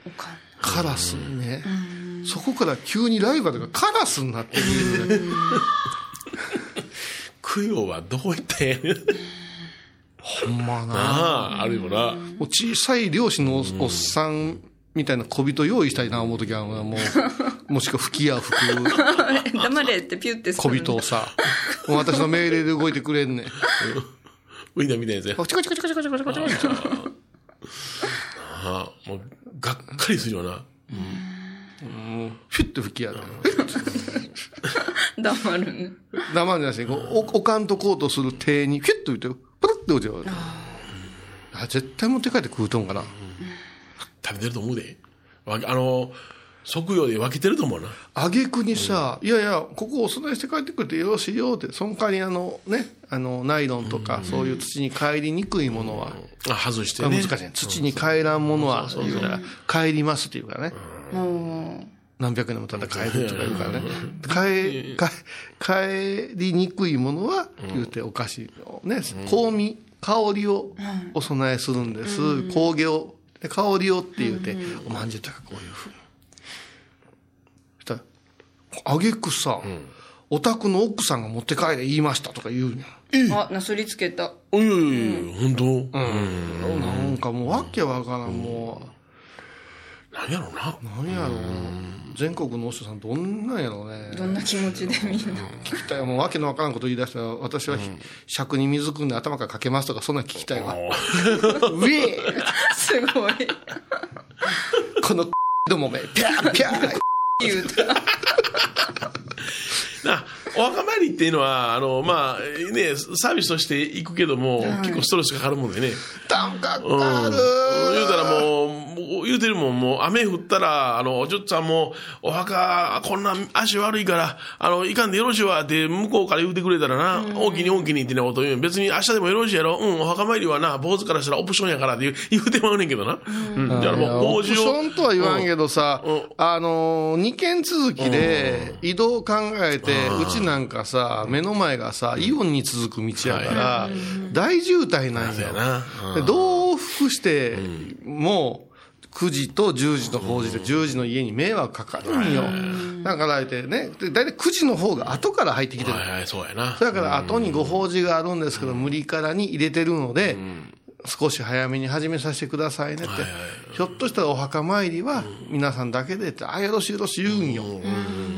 らね。カラスにねそこから急にライバルがカラスになってる 供養はどうやねん。ほんまな。なあ、あるよな。もう小さい漁師のおおっさんみたいな小人用意したいな思うときは、もう、もしくは吹き矢吹く 黙れってピュってす小る人をさ、もう私の命令で動いてくれんねん。ウインナーみたいなやつや。チコチコチコチコチコチコチコチコああもう、がっかりするよな。フィッて吹き矢で。黙るね。生じゃなしに、こうお、おかんとこうとする手に、フィッと言って、プルッて落ちる。あ、絶対持って帰って食うとんかな。食べてると思うで。わあの、即用で分けてると思うな。あげくにさ、いやいや、ここお供えして帰ってくれてよろしいよって、その代わりあのね、あの、ナイロンとか、そういう土に帰りにくいものは、あ外してね。あ難しいね。土に帰らんものは、言うから、帰りますって言うからね。も何百年もたら帰るとか言うからね。帰、帰、帰りにくいものは、言うてお菓子をね、香味、香りをお供えするんです。香毛を、で香りをって言うて、おまんじゅうとかこういうふう。に。そしたら、あげくさ、お宅の奥さんが持って帰れ言いましたとか言うん。や。う、あ、なすりつけた。おいおいおい、本当？うん。なんかもうわけわからん、も何やろうな。う、何やろう。全国のお師匠さんどんなんやろうね。どんな気持ちでみんな。聞きたい。もうわけのわからんこと言い出したら、私は、尺に水汲んで頭からかけますとか、そんなん聞きたいわ。ウェー すごい。このどもめ、ピャーピャー言うた。なお墓参りっていうのは、あの、まあ、ね、サービスとして行くけども、結構ストレスかかるもんでね。単価うん。かかる言うたらもう、もう言うてるもん、もう雨降ったら、あの、お嬢ちゃんも、お墓、こんな足悪いから、あの、いかんでよろしいわって、向こうから言うてくれたらな、大きに大きにってなこと言う別に明日でもよろしいやろ、うん、お墓参りはな、坊主からしたらオプションやからって言う言うてまうねんけどな。うん。だからもう、オプシ。ョンとは言わんけどさ、うん。あのー、2件続きで移動考えて、うちなんかさ、目の前がさ、イオンに続く道やから、大渋滞なんよ。そうや。な。うん。でどう服しても、9時と10時の法事で10時の家に迷惑かかるんよ。だからあえてね、で大体9時の方が後から入ってきてる。はいはい、そうやな。だから後にご法事があるんですけど、無理からに入れてるので、少し早めに始めさせてくださいねって、はいはいひょっとしたらお墓参りは皆さんだけでって、あ、よろしいよろしい言うんよ。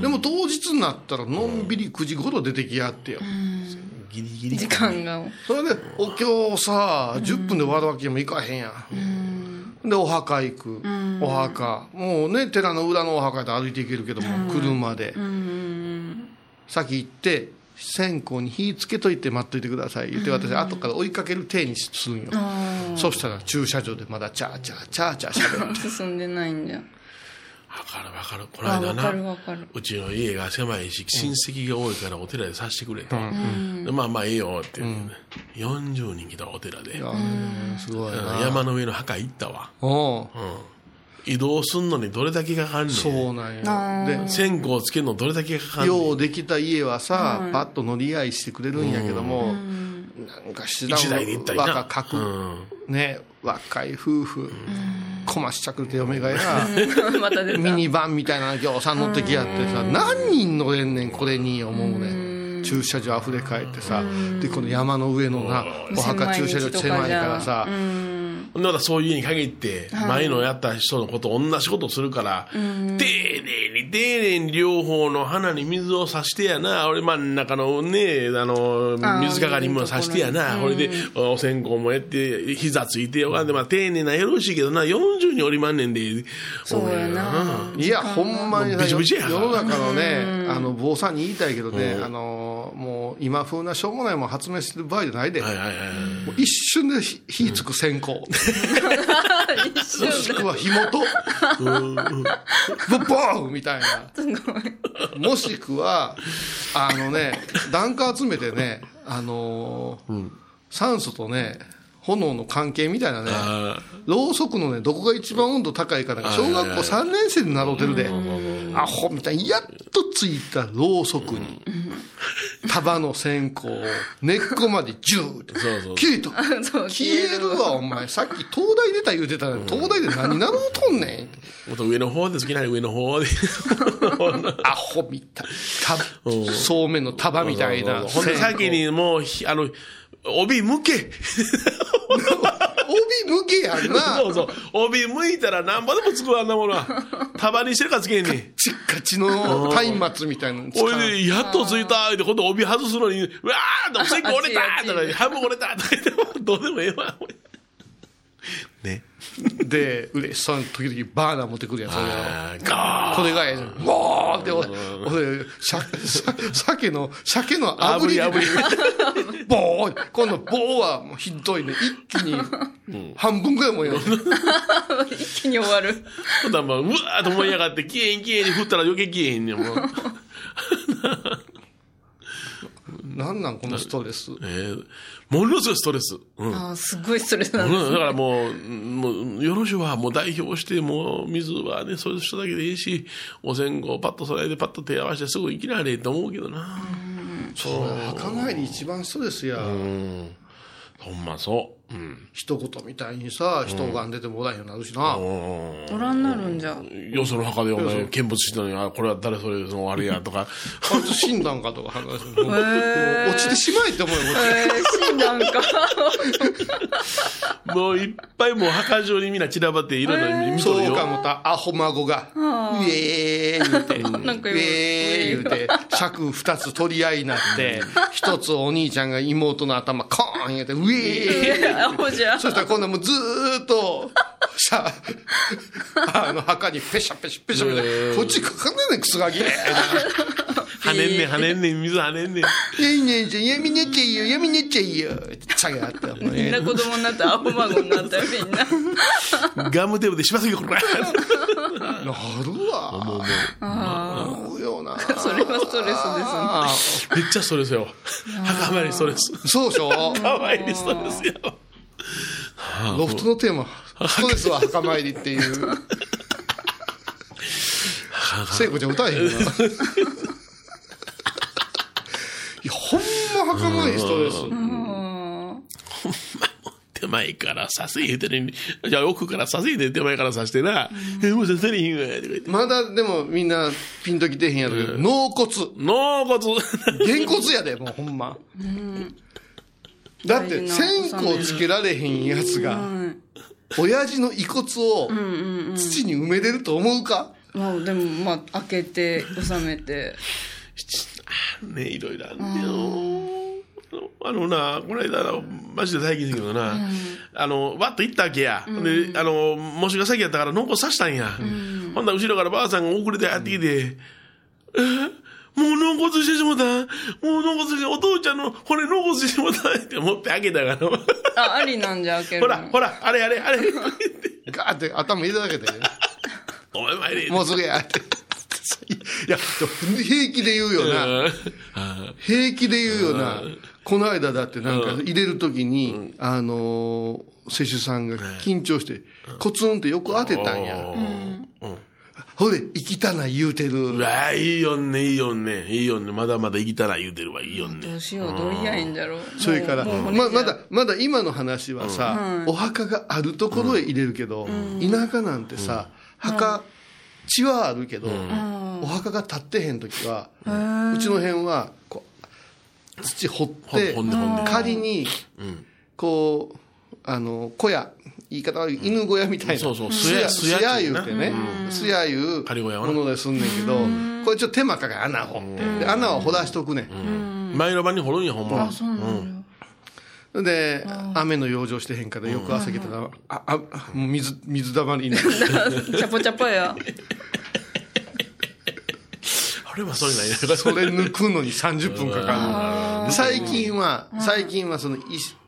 でも当日になったらのんびり9時頃出てきやってよ。ギリギリ。時間が。それで、お経さ、10分で終わるわけにもいかへんやん。で、お墓行く。お墓。もうね、寺の裏のお墓やと歩いていけるけども、車で。先行って、線香に火つけといて待っといてください。言って、私、後から追いかける体にするんよ。そしたら駐車場でまだチャーチャー、チャーチャーしゃべって。進んでないんだよ。わかるわかる。このあ、間な。うちの家が狭いし、親戚が多いからお寺でさしてくれと。でまあまあええよって言うて、40人来たお寺で。あすごいな。山の上の墓行ったわ。移動すんのにどれだけかかんねん。そうなんよ。で、線香つけるのどれだけかかんねん。ようできた家はさ、パッと乗り合いしてくれるんやけども、なんか知らん一台で行ったりな若かく、ね、若い夫婦、こましちゃくれて嫁がや。ミニバンみたいなぎょうさん乗ってきやってさ、何人乗れんねん、これに思うね。駐車場溢れ返ってさ、で、この山の上のな、お墓駐車場狭いからさ、だからそういう家に限って、前のやった人のこと同じことするから、丁寧に丁寧に両方の花に水をさしてやな、俺真ん中のね、あの、水かかりもさしてやな、これでお線香もやって、膝ついてよかんで、まあ丁寧なよろしいけどな、40におりまんねんで、そうやな。いや、ほんまに世の中のね、あの、坊さんに言いたいけどね、あの、もう今風なしょうもないもん発明してる場合じゃないで、はいはいはい。もう一瞬で火火つく線香。もしくは火元。ブッボーンみたいな。もしくは、あのね、檀家集めてね、あのー酸素とね、炎の関係みたいなね、あろうそくのね、どこが一番温度高いかなんか、小学校3年生で習うてるで、アホみたいに、やっとついたろうそくに、束の線香を根っこまでジューって。消えた。そう消える。わお前。さっき東大出た言うてたのに東大で何なろうとんねん。もっと上の方で好きな上の方で。アホみたい。たそうめんの束みたいなほんで先にもう、ひあの、帯向け。帯向けやんなそうそう。帯向いたら何ぼでもつくわ、あんなものは。束にしてるからつけんねん。チッカチの松明みたいなの使うおいで、やっとついたって、今度帯外すのに、うわーっと、線香折れたとか、半分折れたとか言っても、どうでもええわ。ね。で嬉しそうに時々バーナー持ってくるやつ俺あーガーこれがええのゴーって俺鮭の鮭の炙り。炙り炙り。ボー今度棒はもうひどいね。一気に半分ぐらいもんや一気に終わる。ほんならもう、うわーっと燃え上がって、消えん消えんに振ったら余計消えへんねん、もう。なんなんこのストレスえーものすごいストレス。うん。ああ、すごいストレスなんです。うんだからもう、もう、よろしはもう代表して、もう、水はね、そういう人だけでいいし、お線香パッとそれでパッと手合わせてすぐ行きなはれと思うけどな。そう。墓参り一番ストレスやうん。ほんまそう。うん。一言みたいにさ人がん。でてもおらん。ようになるしなおらん。なるん。じゃ。よその墓でお前見物してたのに、あ、これは誰それ、そのあれやとか。あいつ死ん。だん。かとか話して落ちてしまえって思うよこっちえー、死ん。だん。か。もういっぱいもう墓上にみん。な散らばっていろん。な見とるよ。そうかもたアホ孫が「うえー」言うて「なん。かうえー」言うて尺二つ取り合いになって一つお兄ちゃん。が妹の頭コーン言うて「うえー」アホじゃ。そしたら今度もうずーっと、しゃ、あの墓にペシャペシャペシャペシャ、こっちかかんねえねん、クソガキ。跳ねんねん、跳ねんねん、水跳ねんねん。いいねじゃん、闇ねっちゃいよ、闇ねっちゃいよ。チャがあったもんみんなね。子供になってアホ孫になったよ、みんな。ガムテープでしますよ、これ。なるわ。思うよな。それはストレスですね。めっちゃストレスよ。墓参りストレス。そうでしょ墓参りストレスよ。ロフトのテーマ、ストレスは墓参りっていう。聖子ちゃん歌えへんよな。いや、ほんま墓参りストレス。手前からさせ言うてるに、じゃあ奥からさせ言うて手前からさしてな、え、もうさせれへんわ、とか言って。まだでもみんなピンときてへんやろけど、納骨。納骨。げんこつやで、もうほんま。だって、線香つけられへんやつが、親父の遺骨を土に埋めれると思うか？まあ、でも、まあ、開けて、収めて。ねいろいろあるよ。あのな、この間、あのマジで最近だけどな、あの、わっと行ったわけや。で、あの、模試が先やったから納骨さしたんや。ほんなら後ろからばあさんが遅れてやってきて、え？もう納骨してしもたもう納骨して、お父ちゃんの骨納骨してしもたって思ってあげたから。あ、ありなんじゃ、開けるの。ほら、ほら、あれあれあれ。ガーって頭入れただけで、お前参れ。もうすぐやって。いや、平気で言うよな。平気で言うよな。この間だってなんか入れるときに、あのー、施主さんが緊張して、コツンって横当てたんや。ほれ、生きたな言うてる。うわいいよね、いいよね、いいよね。まだまだ生きたら言うてるわ、いいよどねう。しよう、どういやいいんだろう。それから、ま、まだ、まだ今の話はさ、お墓があるところへ入れるけど、田舎なんてさ、墓、血はあるけど、お墓が立ってへん時は、うちの辺は、こう、土掘ってほんでほんで、仮に、こう、あの、小屋、言い方悪い、犬小屋みたいな。そうそうすや、すや言うてね。すやいう仮小屋はなものですんねんけど、これちょっと手間かかる穴掘って。で穴を掘らしとくねん。前の晩に掘るんや、ほんま。で、雨の養生してへんから、よく朝来たら、あ、あ、もう水、水だまりになる。チャポチャポや。あれはそれないね。それ抜くのに30分かかる。最近は、最近はその、い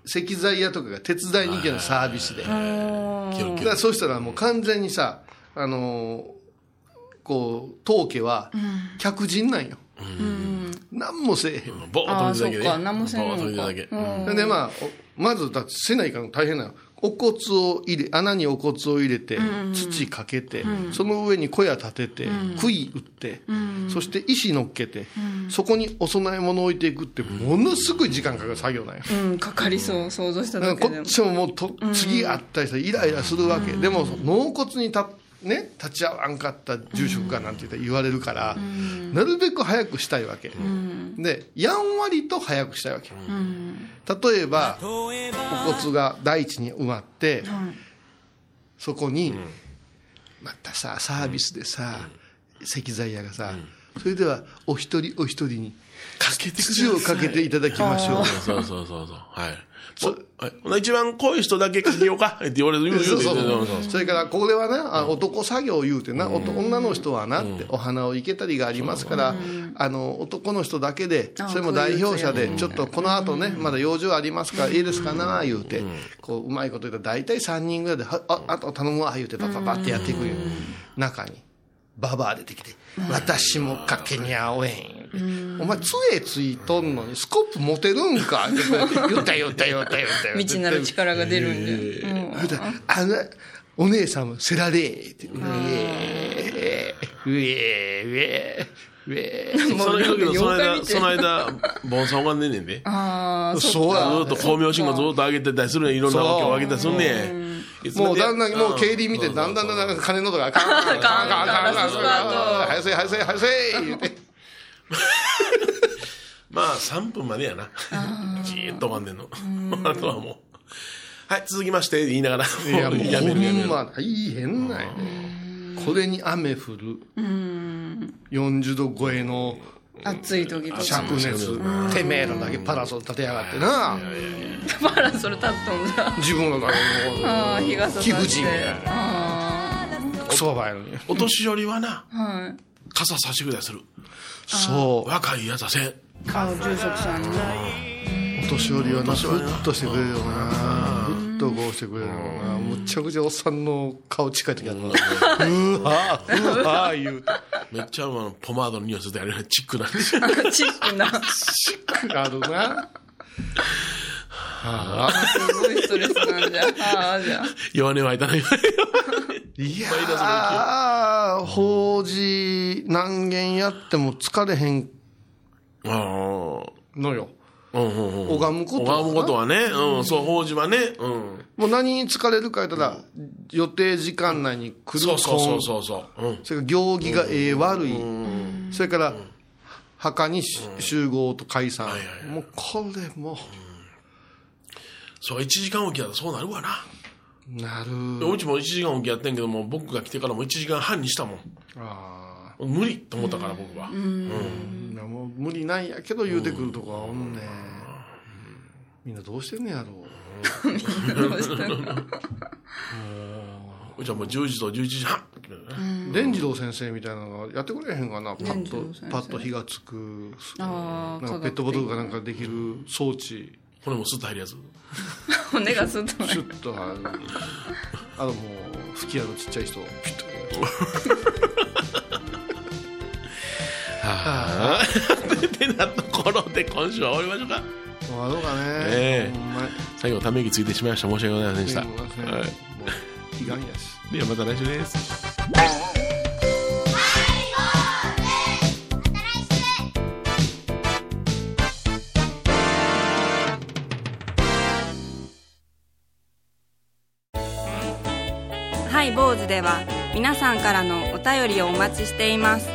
石材屋とかが手伝いに行けるサービスで。だからそうしたらもう完全にさ、あのーこう、当家は、客人なんよ。何もせえへん。ボーっと見だけで。何もせんのかボーっと見てるだけ。で、まあ、おまず、だってせないから大変なの。お骨を入れ穴にお骨を入れて土かけて、その上に小屋建てて、杭打って、そして石乗っけて、そこにお供え物を置いていくってものすごい時間かかる作業なんよ。うん、かかりそう、想像しただけでも。っちももうと次あったりしたらイライラするわけ、でも納骨にた、ね、立ち会わんかった住職がなんて言ったら言われるから、なるべく早くしたいわけ、でやんわりと早くしたいわけ、例えばお骨が大地に埋まって、そこに、またさサービスでさ、石材屋がさ、それではお一人お一人にかけて土をかけていただきましょう。そうそうそうそう。はい。そはい、ほな一番濃い人だけかけようか って言われる。そうそう言うそう。それからこれはなあ男作業言うてな、女の人はなって、お花を生けたりがありますから、あの男の人だけであそれも代表者でちょっとこの後ねまだ養生ありますからいいですかな言うて、こううまいこと言ったら大体3人ぐらいではああと頼むわ言うてパパパってやっていく中にババア出てきて「私もかけにゃおえん」お前杖ついとんのにスコップ持てるんか?」って言った言った言った言った言った未知なる力が出るんで。あの、お姉さんもせられーって、うえー、うえー、うえー、うえー。その時のその間、その間、盆さん拝んでんねんで。ああ、そうずやっと光明信号ずっと上げてたりするねんいろんなお経を上げたりすんねん。もうだんだん、もう経理見て、だんだんだんだん金の音がカーンカーンカーンカーンカーンカーン早せ早せ早せ言うて。まあ、3分までやな。じーっと拝んでんの。あとはもう。はい、続きまして、言いながら。いや、もうやめるやめる。大変なんやね。これに雨降る。40度超えの暑い時とか。灼熱。てめえのだけパラソル立てやがってな。パラソル立っとんだ。自分のだけもああ、日傘さして。貴婦人みたいなあうクソバやのに。お年寄りはな、あ、はい。傘差しぐらいする。そう。若いやつはせん。あ住職さんに。お年寄りはなふっとしてくれるよなふっとこうしてくれるよなむっちゃくちゃおっさんの顔近い時あるなうーはーうーはー言うてめっちゃあのポマードの匂いするとあれチックなんですチックな。シックあるなはあすごいストレスなんじゃ。ああ、じゃあ。弱音はいたない。いやー法事何軒やっても疲れへんああ。のよ。拝むことはな拝むことはね。うん、そう、法事はね。うん。もう何に疲れるか言ったら予定時間内に来るそうそうそうそうそう。うん。それから行儀がええ悪い、それから墓にし集合と解散、はいはいはいもうこれもそう、1時間おきやったらそうなるわな。なるうちも1時間おきやってんけども、僕が来てからも1時間半にしたもん。あ無理と思ったから、僕は。あもう無理なんやけど言うてくるとこはおんねん。みんなどうしてんねやろ。どうしたの。うちはもう10時と11時半。伝次郎先生みたいなのがやってくれへんかな。パッとパッと火がつく。なんかペットボトルかなんかできる装置。骨もスッと入るやつ。骨がすっとないシュッとある。あともう吹き矢のちっちゃい人。ピュッと はあ。ってなところで今週は終わりましょうか。終わろうかね、ええほんまに最後ため息ついてしまいました。申し訳ございませんでした。はい。やしではまた来週です。ハイボーズでは皆さんからのお便りをお待ちしています。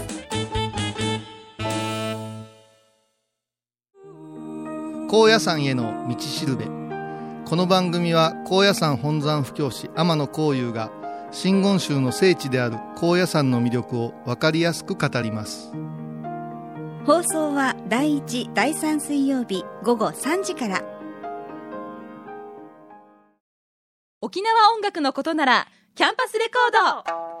高野山への道しるべ。この番組は高野山本山布教師天野幸雄が真言宗の聖地である高野山の魅力を分かりやすく語ります。放送は第1第3水曜日午後3時から。沖縄音楽のことならキャンパスレコード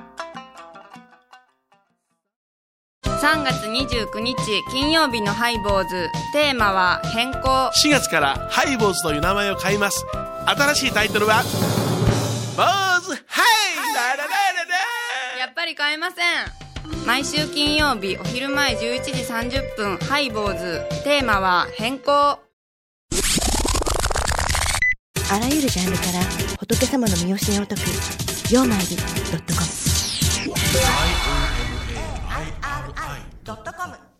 3月29日金曜日のハイボーズ。テーマは変更。4月からハイボーズという名前を変えます。新しいタイトルは坊主ハイ。ラララララ。やっぱり変えません。毎週金曜日お昼前11時30分ハイボーズ。テーマは変更。あらゆるジャンルから仏様の身教えを解く「曜マイルドットコム」ドットコム